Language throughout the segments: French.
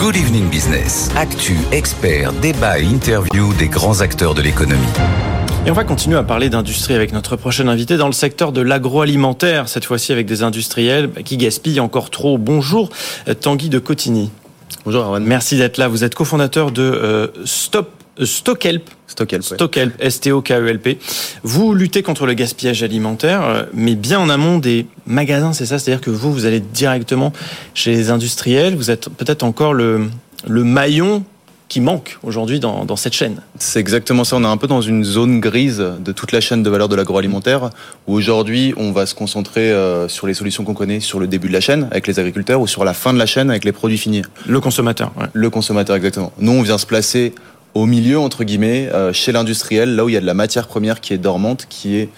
Good Evening Business. Actu, experts, débat et interview des grands acteurs de l'économie. Et on va continuer à parler d'industrie avec notre prochain invité dans le secteur de l'agroalimentaire, cette fois-ci avec des industriels qui gaspillent encore trop. Bonjour Tanguy de Cotigny. Bonjour Arwan. Merci d'être là. Vous êtes cofondateur de euh, Stop Stockelp. Stockelp. Stockelp, S-T-O-K-E-L-P. Vous luttez contre le gaspillage alimentaire, euh, mais bien en amont des magasins, c'est ça? C'est-à-dire que vous, vous allez directement chez les industriels. Vous êtes peut-être encore le, le maillon qui manque aujourd'hui dans, dans, cette chaîne. C'est exactement ça. On est un peu dans une zone grise de toute la chaîne de valeur de l'agroalimentaire, où aujourd'hui on va se concentrer euh, sur les solutions qu'on connaît sur le début de la chaîne avec les agriculteurs ou sur la fin de la chaîne avec les produits finis. Le consommateur. Ouais. Le consommateur, exactement. Nous, on vient se placer au milieu, entre guillemets, euh, chez l'industriel, là où il y a de la matière première qui est dormante, qui est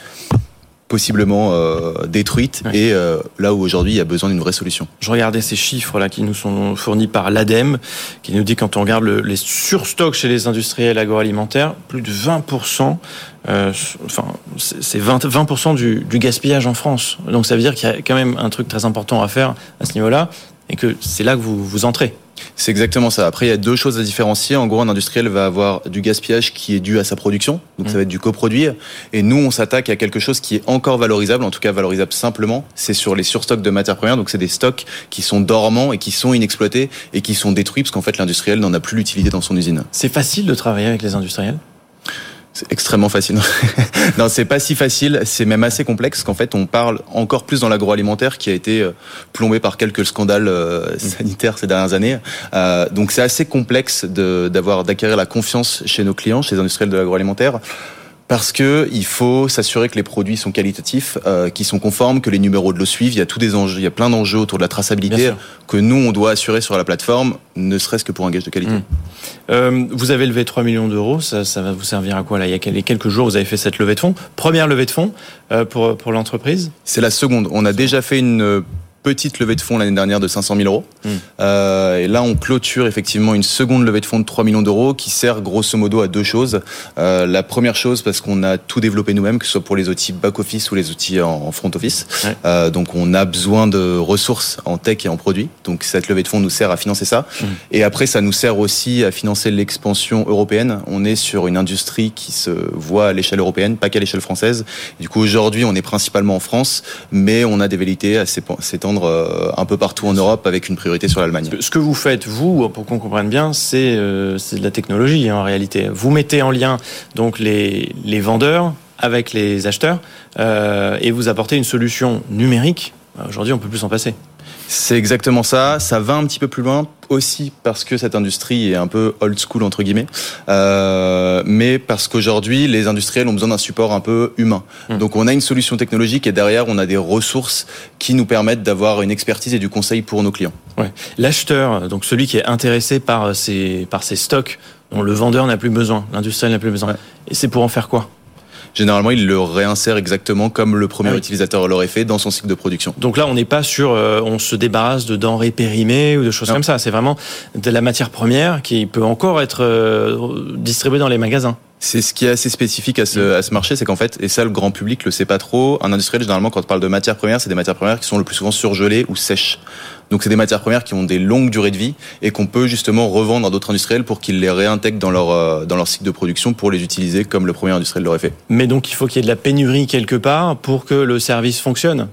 possiblement euh, détruite ouais. et euh, là où aujourd'hui il y a besoin d'une vraie solution. Je regardais ces chiffres là qui nous sont fournis par l'ADEME qui nous dit quand on regarde le, les surstocks chez les industriels agroalimentaires, plus de 20%, euh, enfin c'est 20%, 20 du, du gaspillage en France. Donc ça veut dire qu'il y a quand même un truc très important à faire à ce niveau-là et que c'est là que vous, vous entrez. C'est exactement ça. Après, il y a deux choses à différencier. En gros, un industriel va avoir du gaspillage qui est dû à sa production, donc mmh. ça va être du coproduit. Et nous, on s'attaque à quelque chose qui est encore valorisable, en tout cas valorisable simplement. C'est sur les surstocks de matières premières. Donc, c'est des stocks qui sont dormants et qui sont inexploités et qui sont détruits parce qu'en fait, l'industriel n'en a plus l'utilité dans son usine. C'est facile de travailler avec les industriels? C'est extrêmement facile. non, c'est pas si facile, c'est même assez complexe qu'en fait on parle encore plus dans l'agroalimentaire qui a été plombé par quelques scandales euh, sanitaires ces dernières années. Euh, donc c'est assez complexe d'avoir d'acquérir la confiance chez nos clients, chez les industriels de l'agroalimentaire parce que il faut s'assurer que les produits sont qualitatifs, euh, qui sont conformes, que les numéros de l'eau suivent. Il y a tous des enjeux, il y a plein d'enjeux autour de la traçabilité que nous on doit assurer sur la plateforme, ne serait-ce que pour un gage de qualité. Mmh. Euh, vous avez levé 3 millions d'euros, ça, ça, va vous servir à quoi là? Il y a quelques jours, vous avez fait cette levée de fonds? Première levée de fonds euh, pour pour l'entreprise? C'est la seconde. On a déjà fait une petite levée de fonds l'année dernière de 500 000 euros. Mmh. Euh, et là, on clôture effectivement une seconde levée de fonds de 3 millions d'euros qui sert grosso modo à deux choses. Euh, la première chose, parce qu'on a tout développé nous-mêmes, que ce soit pour les outils back-office ou les outils en, front office. Ouais. Euh, donc, on a besoin de ressources en tech et en produits. Donc, cette levée de fonds nous sert à financer ça. Mmh. Et après, ça nous sert aussi à financer l'expansion européenne. On est sur une industrie qui se voit à l'échelle européenne, pas qu'à l'échelle française. Et du coup, aujourd'hui, on est principalement en France, mais on a des velléités à s'étendre un peu partout en Europe avec une priorité sur l'Allemagne. Ce que vous faites, vous, pour qu'on comprenne bien, c'est euh, de la technologie hein, en réalité. Vous mettez en lien donc les, les vendeurs avec les acheteurs euh, et vous apportez une solution numérique. Aujourd'hui, on peut plus s'en passer. C'est exactement ça. Ça va un petit peu plus loin aussi parce que cette industrie est un peu old school entre guillemets, euh, mais parce qu'aujourd'hui les industriels ont besoin d'un support un peu humain. Mmh. Donc on a une solution technologique et derrière on a des ressources qui nous permettent d'avoir une expertise et du conseil pour nos clients. Ouais. L'acheteur, donc celui qui est intéressé par ces par ces stocks dont le vendeur n'a plus besoin, l'industriel n'a plus besoin. Ouais. Et c'est pour en faire quoi? Généralement, il le réinsère exactement comme le premier ah oui. utilisateur l'aurait fait dans son cycle de production. Donc là, on n'est pas sur, euh, on se débarrasse de denrées périmées ou de choses non. comme ça. C'est vraiment de la matière première qui peut encore être euh, distribuée dans les magasins. C'est ce qui est assez spécifique à ce, à ce marché, c'est qu'en fait, et ça le grand public le sait pas trop, un industriel généralement quand on parle de matières premières, c'est des matières premières qui sont le plus souvent surgelées ou sèches. Donc c'est des matières premières qui ont des longues durées de vie et qu'on peut justement revendre à d'autres industriels pour qu'ils les réintègrent dans leur euh, dans leur cycle de production pour les utiliser comme le premier industriel l'aurait fait. Mais donc il faut qu'il y ait de la pénurie quelque part pour que le service fonctionne?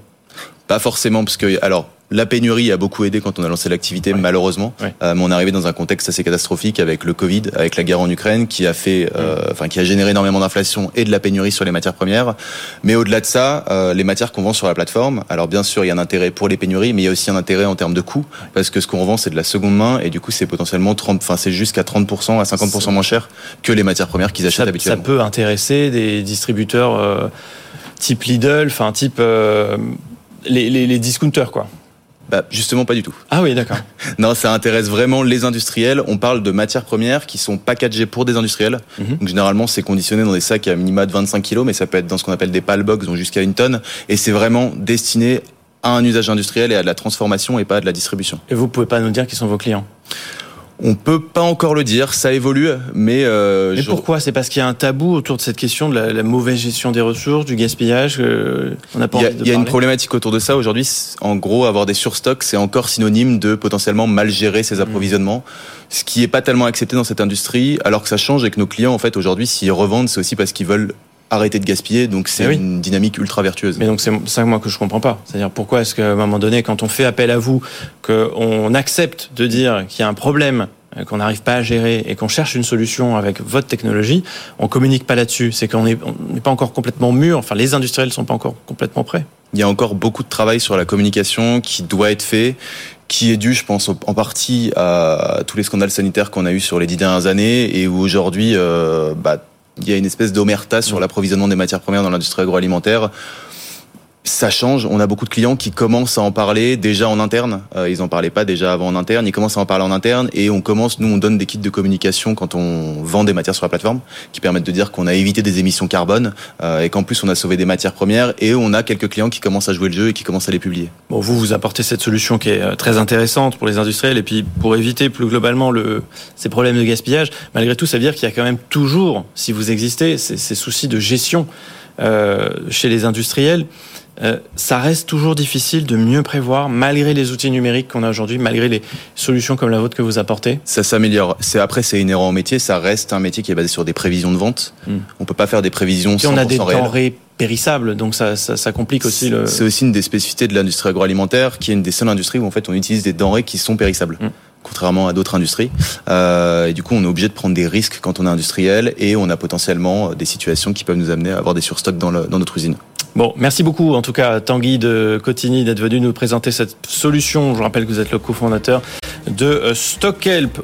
Pas forcément parce que alors la pénurie a beaucoup aidé quand on a lancé l'activité, ouais. malheureusement. Ouais. Euh, mais on est arrivé dans un contexte assez catastrophique avec le Covid, avec la guerre en Ukraine, qui a fait, euh, enfin, qui a généré énormément d'inflation et de la pénurie sur les matières premières. Mais au-delà de ça, euh, les matières qu'on vend sur la plateforme, alors bien sûr, il y a un intérêt pour les pénuries, mais il y a aussi un intérêt en termes de coût, parce que ce qu'on revend, c'est de la seconde main, et du coup, c'est potentiellement 30, enfin, c'est jusqu'à 30% à 50% moins cher que les matières premières qu'ils achètent ça, habituellement. Ça peut intéresser des distributeurs euh, type Lidl, enfin, type euh, les, les, les discounters, quoi. Bah, justement pas du tout. Ah oui, d'accord. non, ça intéresse vraiment les industriels. On parle de matières premières qui sont packagées pour des industriels. Mm -hmm. Donc généralement, c'est conditionné dans des sacs à minima de 25 kg, mais ça peut être dans ce qu'on appelle des palbox, donc jusqu'à une tonne. Et c'est vraiment destiné à un usage industriel et à de la transformation et pas à de la distribution. Et vous pouvez pas nous dire qui sont vos clients? On peut pas encore le dire, ça évolue, mais. Euh, mais pourquoi? C'est parce qu'il y a un tabou autour de cette question de la, mauvaise gestion des ressources, du gaspillage. Euh, on pas. Il y a, une problématique autour de ça aujourd'hui. En gros, avoir des surstocks, c'est encore synonyme de potentiellement mal gérer ses mmh. approvisionnements, ce qui est pas tellement accepté dans cette industrie, alors que ça change et que nos clients, en fait, aujourd'hui, s'ils revendent, c'est aussi parce qu'ils veulent arrêter de gaspiller. Donc c'est eh une dynamique ultra vertueuse. Mais donc c'est ça moi que je comprends pas. C'est-à-dire pourquoi est-ce qu'à un moment donné, quand on fait appel à vous, qu'on accepte de dire qu'il y a un problème euh, qu'on n'arrive pas à gérer et qu'on cherche une solution avec votre technologie, on communique pas là-dessus. C'est qu'on n'est pas encore complètement mûr. Enfin, les industriels sont pas encore complètement prêts. Il y a encore beaucoup de travail sur la communication qui doit être fait, qui est dû, je pense, en partie à tous les scandales sanitaires qu'on a eu sur les dix dernières années et où aujourd'hui, euh, bah, il y a une espèce d'omerta sur l'approvisionnement des matières premières dans l'industrie agroalimentaire ça change. On a beaucoup de clients qui commencent à en parler déjà en interne. Euh, ils en parlaient pas déjà avant en interne. Ils commencent à en parler en interne et on commence. Nous, on donne des kits de communication quand on vend des matières sur la plateforme qui permettent de dire qu'on a évité des émissions carbone euh, et qu'en plus on a sauvé des matières premières. Et on a quelques clients qui commencent à jouer le jeu et qui commencent à les publier. Bon, vous vous apportez cette solution qui est euh, très intéressante pour les industriels et puis pour éviter plus globalement le, ces problèmes de gaspillage. Malgré tout, ça veut dire qu'il y a quand même toujours, si vous existez, ces, ces soucis de gestion euh, chez les industriels. Euh, ça reste toujours difficile de mieux prévoir malgré les outils numériques qu'on a aujourd'hui, malgré les solutions comme la vôtre que vous apportez Ça s'améliore. C'est après, c'est inhérent au métier. Ça reste un métier qui est basé sur des prévisions de vente. Hmm. On peut pas faire des prévisions sans on a des denrées périssables, donc ça, ça, complique aussi le. C'est aussi une des spécificités de l'industrie agroalimentaire, qui est une des seules industries où en fait on utilise des denrées qui sont périssables. Hmm. contrairement à d'autres industries. Euh, et du coup, on est obligé de prendre des risques quand on est industriel et on a potentiellement des situations qui peuvent nous amener à avoir des surstocks dans, dans notre usine. Bon, merci beaucoup en tout cas Tanguy de Cotigny d'être venu nous présenter cette solution. Je rappelle que vous êtes le cofondateur de Stockhelp.